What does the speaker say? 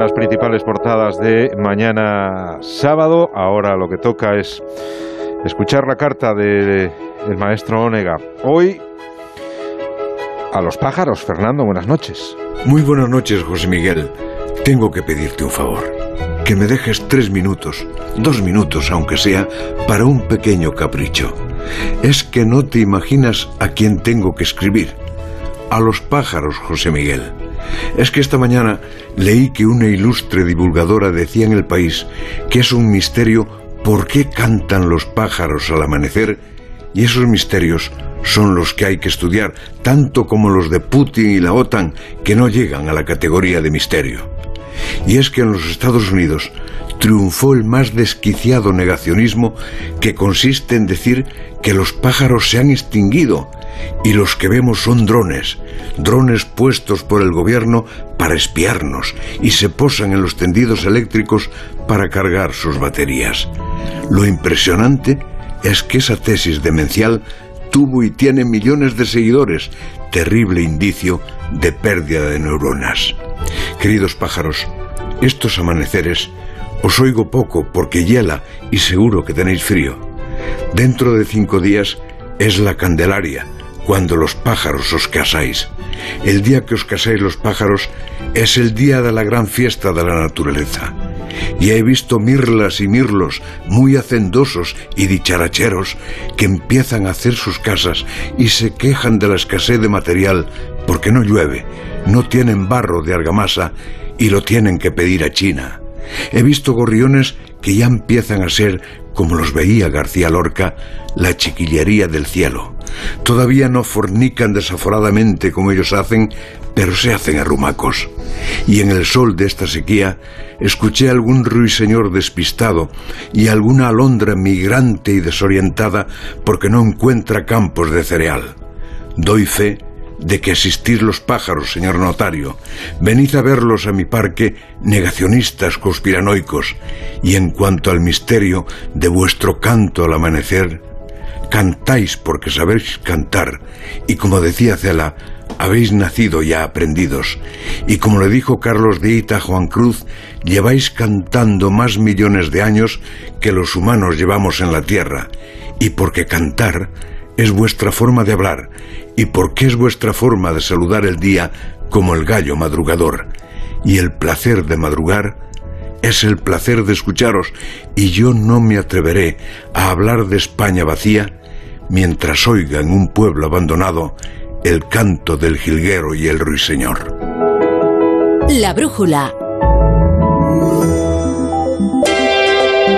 Las principales portadas de mañana sábado. Ahora lo que toca es escuchar la carta del maestro Onega. Hoy a los pájaros. Fernando, buenas noches. Muy buenas noches, José Miguel. Tengo que pedirte un favor. Que me dejes tres minutos, dos minutos aunque sea, para un pequeño capricho. Es que no te imaginas a quién tengo que escribir. A los pájaros, José Miguel. Es que esta mañana leí que una ilustre divulgadora decía en el país que es un misterio por qué cantan los pájaros al amanecer y esos misterios son los que hay que estudiar, tanto como los de Putin y la OTAN, que no llegan a la categoría de misterio. Y es que en los Estados Unidos triunfó el más desquiciado negacionismo que consiste en decir que los pájaros se han extinguido y los que vemos son drones, drones puestos por el gobierno para espiarnos y se posan en los tendidos eléctricos para cargar sus baterías. Lo impresionante es que esa tesis demencial tuvo y tiene millones de seguidores, terrible indicio de pérdida de neuronas. Queridos pájaros, estos amaneceres os oigo poco porque hiela y seguro que tenéis frío. Dentro de cinco días es la Candelaria, cuando los pájaros os casáis. El día que os casáis los pájaros es el día de la gran fiesta de la naturaleza. Y he visto mirlas y mirlos muy hacendosos y dicharacheros que empiezan a hacer sus casas y se quejan de la escasez de material porque no llueve, no tienen barro de argamasa y lo tienen que pedir a China. He visto gorriones que ya empiezan a ser, como los veía García Lorca, la chiquillería del cielo. Todavía no fornican desaforadamente como ellos hacen, pero se hacen arrumacos. Y en el sol de esta sequía escuché algún ruiseñor despistado y alguna alondra migrante y desorientada porque no encuentra campos de cereal. Doy fe de que asistís los pájaros, señor notario. Venid a verlos a mi parque, negacionistas conspiranoicos, y en cuanto al misterio de vuestro canto al amanecer, cantáis porque sabéis cantar, y como decía Cela, habéis nacido ya aprendidos, y como le dijo Carlos de Ita a Juan Cruz, lleváis cantando más millones de años que los humanos llevamos en la tierra, y porque cantar es vuestra forma de hablar, y porque es vuestra forma de saludar el día como el gallo madrugador, y el placer de madrugar es el placer de escucharos, y yo no me atreveré a hablar de España vacía mientras oiga en un pueblo abandonado el canto del jilguero y el ruiseñor. La brújula